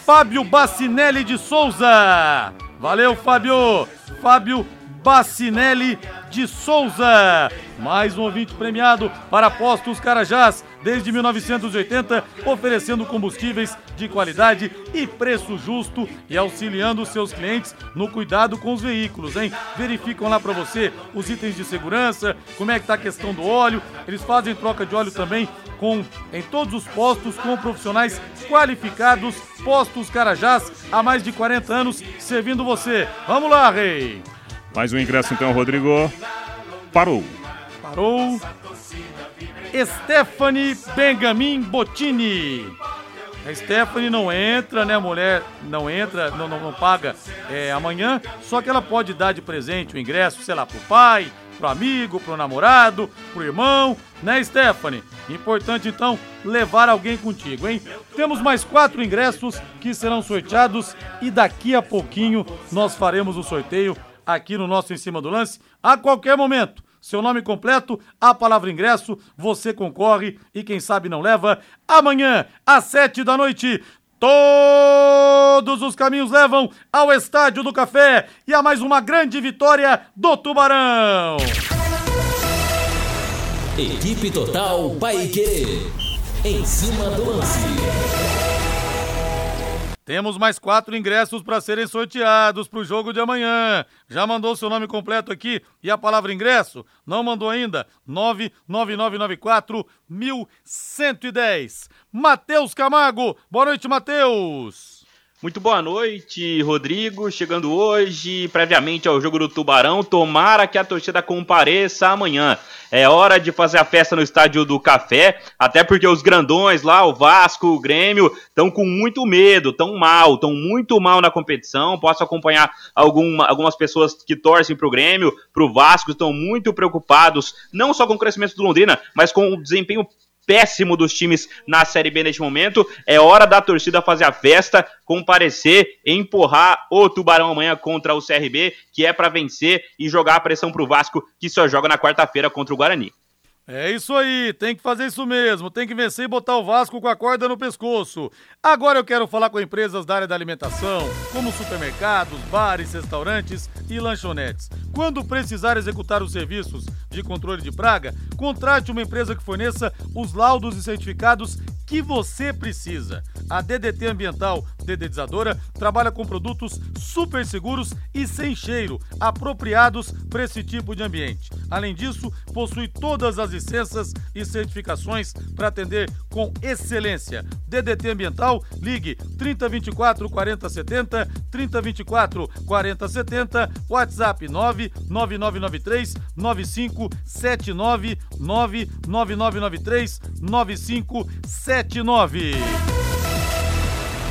Fábio Bacinelli de Souza. Valeu, Fábio. Fábio Bacinelli de Souza. Mais um ouvinte premiado para Postos Carajás desde 1980, oferecendo combustíveis de qualidade e preço justo e auxiliando seus clientes no cuidado com os veículos, hein? Verificam lá para você os itens de segurança, como é que tá a questão do óleo. Eles fazem troca de óleo também com em todos os postos com profissionais qualificados. Postos Carajás há mais de 40 anos servindo você. Vamos lá, rei. Mais um ingresso então, Rodrigo. Parou. Parou. Stephanie Benjamin Bottini. A Stephanie não entra, né? A mulher não entra, não, não, não paga é, amanhã, só que ela pode dar de presente o ingresso, sei lá, pro pai, pro amigo, pro namorado, pro irmão, né, Stephanie? Importante então levar alguém contigo, hein? Temos mais quatro ingressos que serão sorteados e daqui a pouquinho nós faremos o sorteio aqui no nosso Em Cima do Lance a qualquer momento seu nome completo, a palavra ingresso, você concorre e quem sabe não leva. Amanhã, às sete da noite, Todos os caminhos levam ao Estádio do Café e a mais uma grande vitória do Tubarão. Equipe Total Paique. Em cima do lance. Temos mais quatro ingressos para serem sorteados para o jogo de amanhã. Já mandou seu nome completo aqui e a palavra ingresso? Não mandou ainda? 99994 1110. Matheus Camargo. Boa noite, Matheus. Muito boa noite, Rodrigo. Chegando hoje, previamente ao jogo do Tubarão. Tomara que a torcida compareça amanhã. É hora de fazer a festa no estádio do Café, até porque os grandões lá, o Vasco, o Grêmio, estão com muito medo, estão mal, estão muito mal na competição. Posso acompanhar alguma, algumas pessoas que torcem para o Grêmio, para o Vasco, estão muito preocupados, não só com o crescimento do Londrina, mas com o desempenho péssimo dos times na Série B neste momento. É hora da torcida fazer a festa, comparecer, empurrar o Tubarão amanhã contra o CRB, que é para vencer e jogar a pressão pro Vasco, que só joga na quarta-feira contra o Guarani. É isso aí, tem que fazer isso mesmo, tem que vencer e botar o Vasco com a corda no pescoço. Agora eu quero falar com empresas da área da alimentação, como supermercados, bares, restaurantes e lanchonetes. Quando precisar executar os serviços de controle de praga, contrate uma empresa que forneça os laudos e certificados que você precisa. A DDT Ambiental Dedetizadora trabalha com produtos super seguros e sem cheiro, apropriados para esse tipo de ambiente. Além disso, possui todas as licenças e certificações para atender com excelência. DDT Ambiental, ligue 3024 4070, 3024 4070, WhatsApp 99993 9579 99993 9579.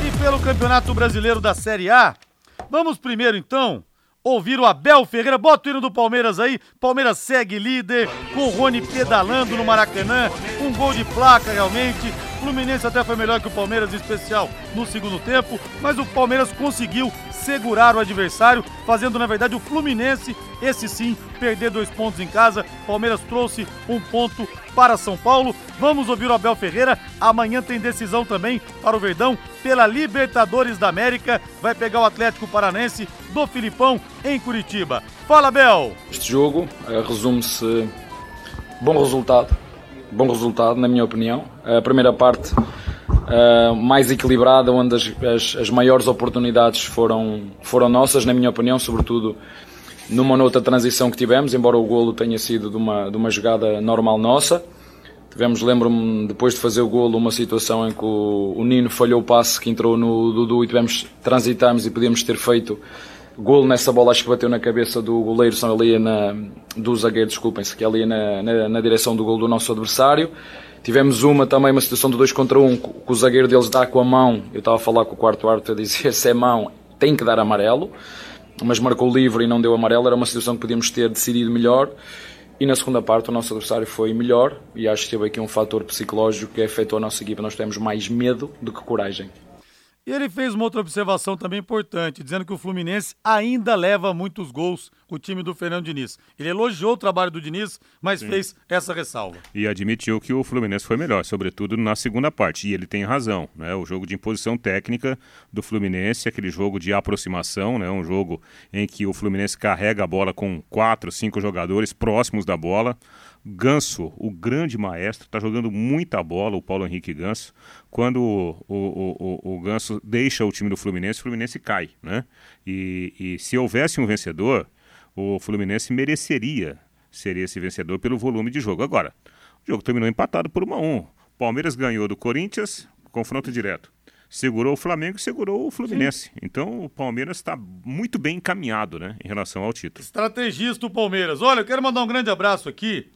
E pelo Campeonato Brasileiro da Série A, vamos primeiro então ouvir o Abel Ferreira. Bota o hino do Palmeiras aí. Palmeiras segue líder, com o Rony pedalando no Maracanã. Um gol de placa realmente. Fluminense até foi melhor que o Palmeiras, em especial no segundo tempo, mas o Palmeiras conseguiu segurar o adversário, fazendo na verdade o Fluminense, esse sim, perder dois pontos em casa. Palmeiras trouxe um ponto para São Paulo. Vamos ouvir o Abel Ferreira. Amanhã tem decisão também para o Verdão pela Libertadores da América. Vai pegar o Atlético Paranense do Filipão em Curitiba. Fala, Abel! Este jogo uh, resume-se bom resultado bom resultado, na minha opinião. A primeira parte uh, mais equilibrada, onde as, as, as, maiores oportunidades foram, foram nossas, na minha opinião, sobretudo numa outra transição que tivemos, embora o golo tenha sido de uma, de uma jogada normal nossa. Tivemos, lembro-me, depois de fazer o golo, uma situação em que o, o Nino falhou o passe que entrou no Dudu e tivemos, transitámos e podíamos ter feito golo nessa bola, acho que bateu na cabeça do goleiro, são ali na, do zagueiro, desculpem-se, que é ali na, na, na, direção do golo do nosso adversário. Tivemos uma também, uma situação de 2 contra 1, um, que o zagueiro deles dá com a mão, eu estava a falar com o quarto árbitro a dizer se é mão, tem que dar amarelo, mas marcou livre e não deu amarelo, era uma situação que podíamos ter decidido melhor. E na segunda parte o nosso adversário foi melhor e acho que teve aqui um fator psicológico que afetou a nossa equipa. Nós temos mais medo do que coragem. E ele fez uma outra observação também importante, dizendo que o Fluminense ainda leva muitos gols, o time do Fernando Diniz. Ele elogiou o trabalho do Diniz, mas Sim. fez essa ressalva. E admitiu que o Fluminense foi melhor, sobretudo na segunda parte. E ele tem razão, né? O jogo de imposição técnica do Fluminense, aquele jogo de aproximação, né? Um jogo em que o Fluminense carrega a bola com quatro, cinco jogadores próximos da bola. Ganso, o grande maestro, está jogando muita bola, o Paulo Henrique Ganso. Quando o, o, o, o, Ganso deixa o time do Fluminense, o Fluminense cai. Né? E, e se houvesse um vencedor, o Fluminense mereceria ser esse vencedor pelo volume de jogo. Agora, o jogo terminou empatado por 1 a 1 Palmeiras ganhou do Corinthians, confronto direto. Segurou o Flamengo e segurou o Fluminense. Sim. Então o Palmeiras está muito bem encaminhado né, em relação ao título. Estrategista o Palmeiras. Olha, eu quero mandar um grande abraço aqui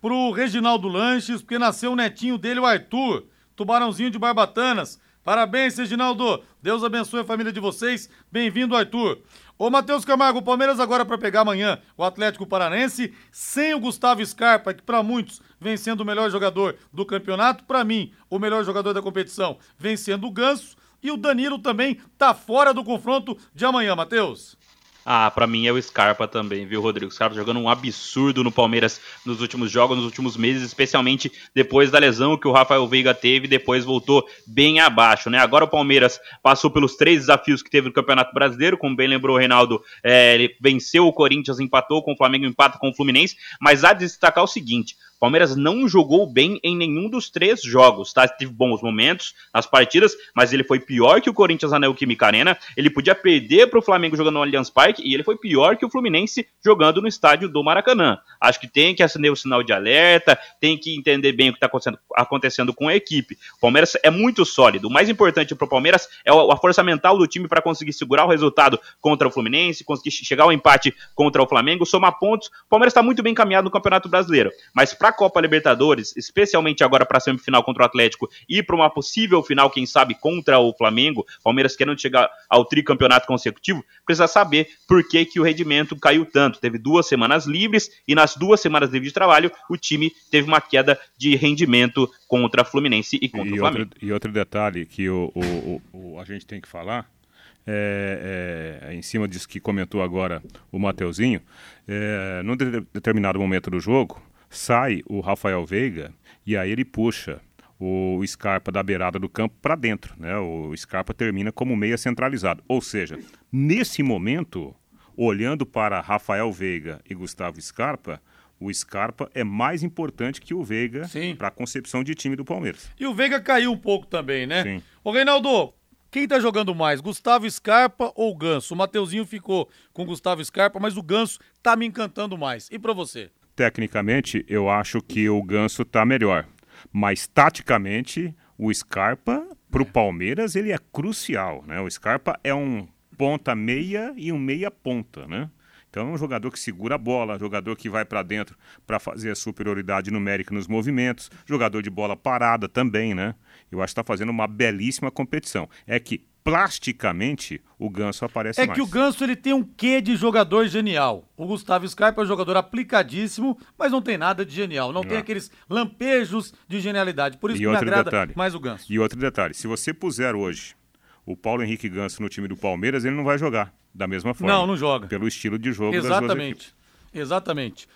pro Reginaldo Lanches, porque nasceu o netinho dele, o Arthur, tubarãozinho de Barbatanas. Parabéns, Reginaldo. Deus abençoe a família de vocês. Bem-vindo, Arthur. Ô, Matheus Camargo, o Palmeiras agora para pegar amanhã o Atlético Paranense, sem o Gustavo Scarpa, que para muitos vem sendo o melhor jogador do campeonato, para mim, o melhor jogador da competição, vem sendo o Ganso, e o Danilo também tá fora do confronto de amanhã, Matheus. Ah, para mim é o Scarpa também, viu, Rodrigo? Scarpa jogando um absurdo no Palmeiras nos últimos jogos, nos últimos meses, especialmente depois da lesão que o Rafael Veiga teve, depois voltou bem abaixo, né? Agora o Palmeiras passou pelos três desafios que teve no Campeonato Brasileiro, como bem lembrou o Reinaldo, é, ele venceu o Corinthians, empatou com o Flamengo, empata com o Fluminense, mas há de destacar o seguinte, Palmeiras não jogou bem em nenhum dos três jogos, tá? Teve bons momentos nas partidas, mas ele foi pior que o Corinthians na Neoquímica Arena. Ele podia perder para o Flamengo jogando no Allianz Parque e ele foi pior que o Fluminense jogando no estádio do Maracanã. Acho que tem que acender o sinal de alerta, tem que entender bem o que está acontecendo, acontecendo com a equipe. O Palmeiras é muito sólido. O mais importante para o Palmeiras é a força mental do time para conseguir segurar o resultado contra o Fluminense, conseguir chegar ao empate contra o Flamengo, somar pontos. O Palmeiras está muito bem encaminhado no Campeonato Brasileiro, mas para Copa Libertadores, especialmente agora para a semifinal contra o Atlético e para uma possível final, quem sabe, contra o Flamengo, Palmeiras querendo chegar ao tricampeonato consecutivo, precisa saber por que, que o rendimento caiu tanto. Teve duas semanas livres e nas duas semanas livres de trabalho o time teve uma queda de rendimento contra Fluminense e contra e o Flamengo. Outro, e outro detalhe que o, o, o, a gente tem que falar é, é, em cima disso que comentou agora o Mateuzinho, é, num de determinado momento do jogo, sai o Rafael Veiga e aí ele puxa o Scarpa da beirada do campo para dentro. Né? O Scarpa termina como meia centralizado. Ou seja, nesse momento, olhando para Rafael Veiga e Gustavo Scarpa, o Scarpa é mais importante que o Veiga para a concepção de time do Palmeiras. E o Veiga caiu um pouco também, né? Sim. Ô Reinaldo, quem tá jogando mais, Gustavo Scarpa ou Ganso? O Mateuzinho ficou com Gustavo Scarpa, mas o Ganso tá me encantando mais. E para você? Tecnicamente, eu acho que o Ganso está melhor. Mas taticamente, o Scarpa, para o Palmeiras, ele é crucial. Né? O Scarpa é um ponta meia e um meia ponta, né? Então, é um jogador que segura a bola, jogador que vai para dentro para fazer a superioridade numérica nos movimentos, jogador de bola parada também, né? Eu acho que está fazendo uma belíssima competição. É que plasticamente o Ganso aparece é mais. É que o Ganso ele tem um quê de jogador genial. O Gustavo Scarpa é um jogador aplicadíssimo, mas não tem nada de genial. Não, não. tem aqueles lampejos de genialidade. Por isso e que me agrada detalhe, mais o Ganso. E outro detalhe, se você puser hoje o Paulo Henrique Ganso no time do Palmeiras, ele não vai jogar da mesma forma. Não, não joga. Pelo estilo de jogo Exatamente. Exatamente.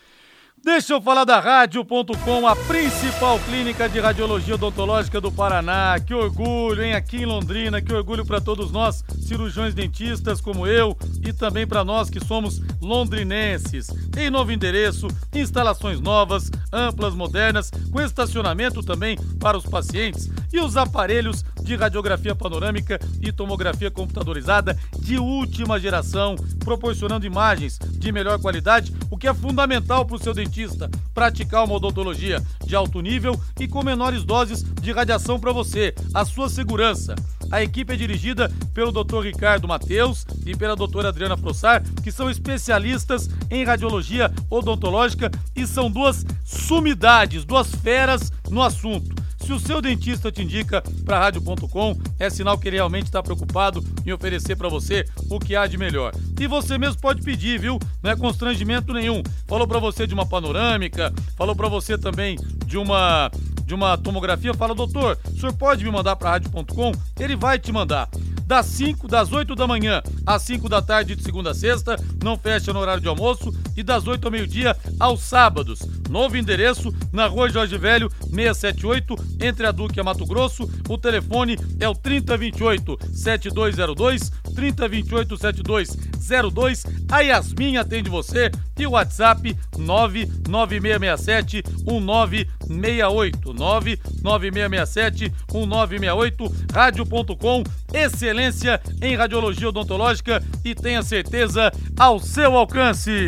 Deixa eu falar da Rádio.com, a principal clínica de radiologia odontológica do Paraná. Que orgulho, hein? Aqui em Londrina, que orgulho para todos nós, cirurgiões dentistas como eu e também para nós que somos londrinenses. Em novo endereço, instalações novas, amplas, modernas, com estacionamento também para os pacientes e os aparelhos de radiografia panorâmica e tomografia computadorizada de última geração, proporcionando imagens de melhor qualidade, o que é fundamental para o seu dentista, praticar uma odontologia de alto nível e com menores doses de radiação para você, a sua segurança. A equipe é dirigida pelo Dr. Ricardo Mateus e pela doutora Adriana Frossar, que são especialistas em radiologia odontológica e são duas sumidades, duas feras no assunto. Se o seu dentista te indica para rádio.com, é sinal que ele realmente está preocupado em oferecer para você o que há de melhor. E você mesmo pode pedir, viu? Não é constrangimento nenhum. Falou para você de uma panorâmica, falou para você também de uma de uma tomografia, fala, doutor, o senhor pode me mandar para rádio.com? Ele vai te mandar. Das 5, das 8 da manhã às 5 da tarde de segunda a sexta, não fecha no horário de almoço, e das 8 ao meio-dia aos sábados. Novo endereço na rua Jorge Velho, 678, entre a Duque e a Mato Grosso. O telefone é o 3028 7202, 3028 7202. A Yasmin atende você e o WhatsApp 99667 1968. 99667 1968. Rádio.com, excelência em radiologia odontológica e tenha certeza ao seu alcance.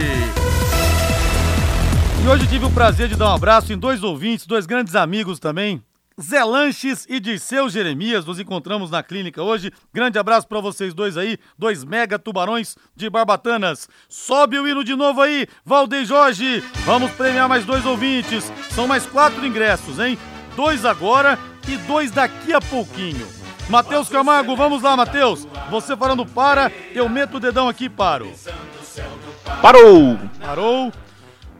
E hoje tive o prazer de dar um abraço em dois ouvintes, dois grandes amigos também, Zé Lanches e Dirceu Jeremias. Nos encontramos na clínica hoje. Grande abraço para vocês dois aí, dois mega tubarões de Barbatanas. Sobe o hino de novo aí, Valdeir Jorge. Vamos premiar mais dois ouvintes. São mais quatro ingressos, hein? Dois agora e dois daqui a pouquinho. Matheus Camargo, vamos lá, Matheus. Você falando para, eu meto o dedão aqui e paro. Parou! Parou.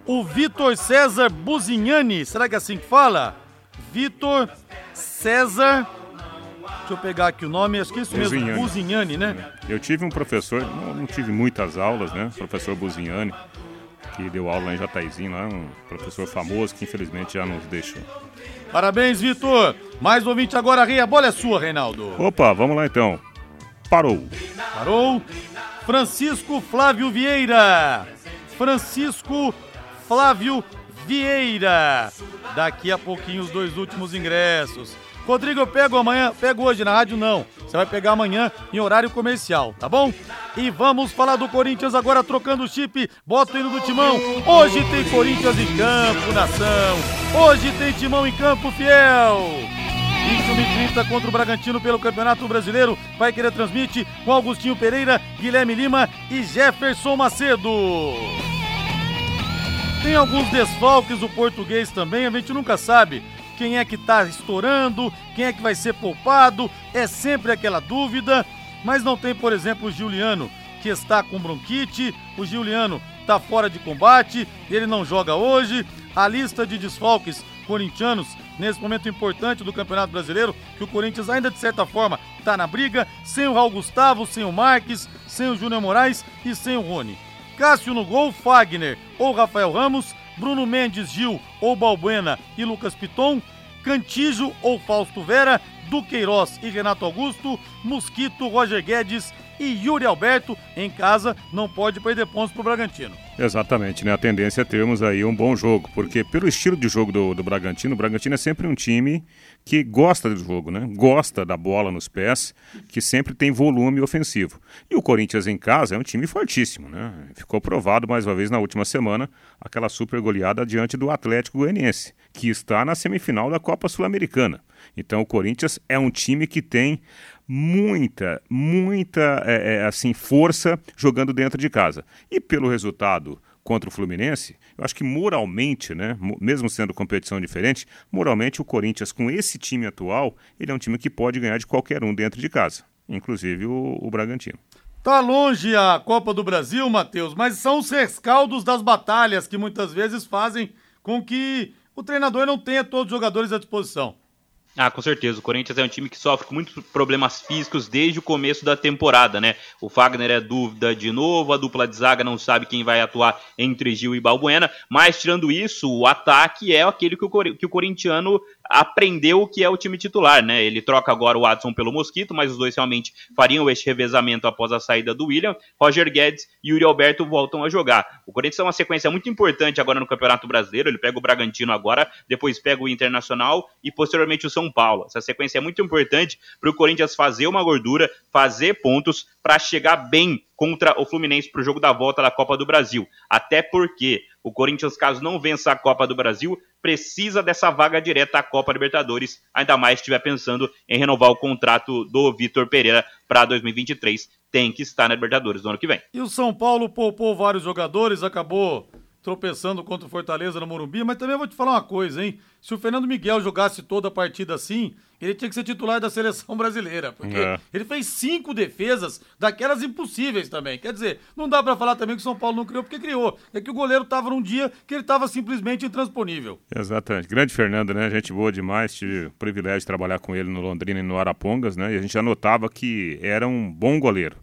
O Vitor César Buzignani, será que é assim que fala? Vitor César. Deixa eu pegar aqui o nome, acho que é isso mesmo, Buzignani. Buzignani, né? Eu tive um professor, não, não tive muitas aulas, né? Professor Buzignani, que deu aula lá em Jataizinho, lá, um professor famoso que infelizmente já nos deixou. Parabéns, Vitor. Mais ouvinte agora, Rei. A bola é sua, Reinaldo. Opa, vamos lá então. Parou. Parou. Francisco Flávio Vieira. Francisco Flávio Vieira. Daqui a pouquinho os dois últimos ingressos. Rodrigo, eu pego amanhã, pego hoje na rádio não. Você vai pegar amanhã em horário comercial, tá bom? E vamos falar do Corinthians agora trocando o chip. Bota o hino do Timão. Hoje tem Corinthians em campo, nação. Hoje tem Timão em campo, fiel. 21 e 30 contra o Bragantino pelo Campeonato Brasileiro. Vai querer transmite com Augustinho Pereira, Guilherme Lima e Jefferson Macedo. Tem alguns desfalques o português também, a gente nunca sabe quem é que tá estourando, quem é que vai ser poupado, é sempre aquela dúvida. Mas não tem, por exemplo, o Juliano, que está com bronquite, o Juliano tá fora de combate, ele não joga hoje. A lista de desfalques corintianos nesse momento importante do Campeonato Brasileiro, que o Corinthians ainda de certa forma está na briga, sem o Raul Gustavo, sem o Marques, sem o Júnior Moraes e sem o Rony. Cássio no gol, Fagner ou Rafael Ramos, Bruno Mendes, Gil ou Balbuena e Lucas Piton, Cantijo ou Fausto Vera, Duqueiroz e Renato Augusto, Mosquito, Roger Guedes e Yuri Alberto em casa não pode perder pontos pro Bragantino. Exatamente, né? A tendência é termos aí um bom jogo, porque pelo estilo de jogo do, do Bragantino, o Bragantino é sempre um time que gosta do jogo, né? Gosta da bola nos pés, que sempre tem volume ofensivo. E o Corinthians em casa é um time fortíssimo, né? Ficou provado mais uma vez na última semana aquela super goleada diante do Atlético Goianiense, que está na semifinal da Copa Sul-Americana. Então o Corinthians é um time que tem muita, muita é, é, assim força jogando dentro de casa. E pelo resultado contra o Fluminense, eu acho que moralmente, né, mesmo sendo competição diferente, moralmente o Corinthians com esse time atual, ele é um time que pode ganhar de qualquer um dentro de casa, inclusive o, o Bragantino. Tá longe a Copa do Brasil, Matheus, mas são os rescaldos das batalhas que muitas vezes fazem com que o treinador não tenha todos os jogadores à disposição. Ah, com certeza. O Corinthians é um time que sofre com muitos problemas físicos desde o começo da temporada, né? O Fagner é dúvida de novo, a dupla de zaga não sabe quem vai atuar entre Gil e Balbuena, mas tirando isso, o ataque é aquele que o, que o corintiano aprendeu o que é o time titular, né? Ele troca agora o Watson pelo Mosquito, mas os dois realmente fariam este revezamento após a saída do William. Roger Guedes e Yuri Alberto voltam a jogar. O Corinthians é uma sequência muito importante agora no Campeonato Brasileiro. Ele pega o Bragantino agora, depois pega o Internacional e posteriormente o São Paulo. Essa sequência é muito importante para o Corinthians fazer uma gordura, fazer pontos para chegar bem contra o Fluminense para o jogo da volta da Copa do Brasil. Até porque o Corinthians, caso não vença a Copa do Brasil, precisa dessa vaga direta à Copa Libertadores, ainda mais se estiver pensando em renovar o contrato do Vitor Pereira para 2023. Tem que estar na Libertadores no ano que vem. E o São Paulo poupou vários jogadores, acabou tropeçando contra o Fortaleza no Morumbi, mas também vou te falar uma coisa, hein? Se o Fernando Miguel jogasse toda a partida assim, ele tinha que ser titular da seleção brasileira, porque é. ele fez cinco defesas daquelas impossíveis também. Quer dizer, não dá para falar também que o São Paulo não criou porque criou. É que o goleiro tava num dia que ele tava simplesmente intransponível. Exatamente. Grande Fernando, né? Gente boa demais. Tive o privilégio de trabalhar com ele no Londrina e no Arapongas, né? E a gente já notava que era um bom goleiro.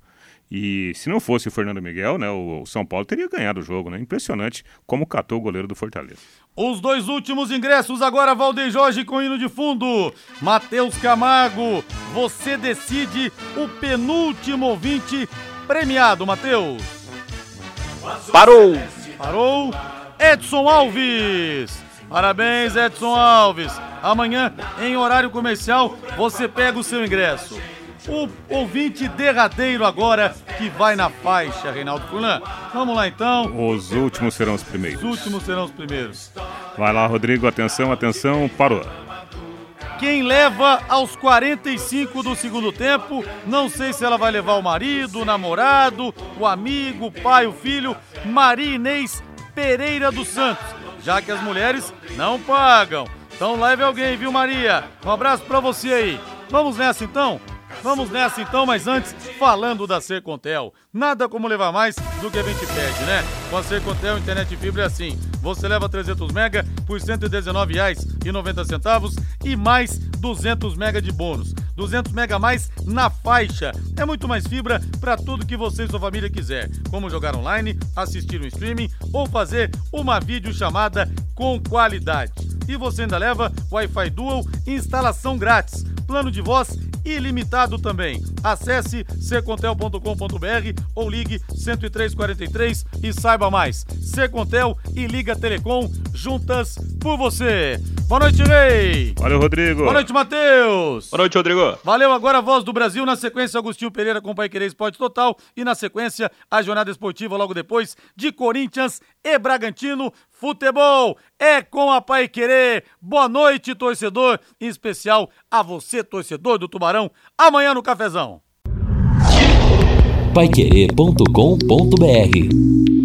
E se não fosse o Fernando Miguel, né, o São Paulo teria ganhado o jogo, né? Impressionante como catou o goleiro do Fortaleza. Os dois últimos ingressos agora, Valdeir Jorge com hino de fundo. Matheus Camargo, você decide o penúltimo ouvinte premiado, Matheus. Parou! Parou. Edson Alves. Parabéns, Edson Alves. Amanhã, em horário comercial, você pega o seu ingresso o ouvinte derradeiro agora que vai na faixa, Reinaldo Fulan. Vamos lá então. Os últimos serão os primeiros. Os últimos serão os primeiros. Vai lá, Rodrigo, atenção, atenção, parou. Quem leva aos 45 do segundo tempo, não sei se ela vai levar o marido, o namorado, o amigo, o pai, o filho, Maria Inês Pereira dos Santos, já que as mulheres não pagam. Então leve alguém, viu, Maria? Um abraço para você aí. Vamos nessa então? Vamos nessa então, mas antes, falando da Sercontel. Nada como levar mais do que a gente pede, né? Com a Sercontel Internet Fibra é assim. Você leva 300 mega por R$ 119,90 e mais 200 mega de bônus. 200 mega a mais na faixa. É muito mais fibra para tudo que você e sua família quiser, como jogar online, assistir um streaming ou fazer uma videochamada com qualidade. E você ainda leva Wi-Fi Dual instalação grátis, plano de voz ilimitado também. Acesse secontel.com.br ou ligue 10343 e saiba mais. Secontel e Liga Telecom juntas por você. Boa noite, Rei. Valeu, Rodrigo. Boa noite, Matheus. Boa noite, Rodrigo. Valeu agora a voz do Brasil na sequência Agostinho Pereira com Pai Querer Esporte Total e na sequência a jornada esportiva logo depois de Corinthians e Bragantino. Futebol é com a Pai Querer. Boa noite, torcedor, em especial a você, torcedor do Tubarão. Amanhã no cafezão. Paiquerê.com.br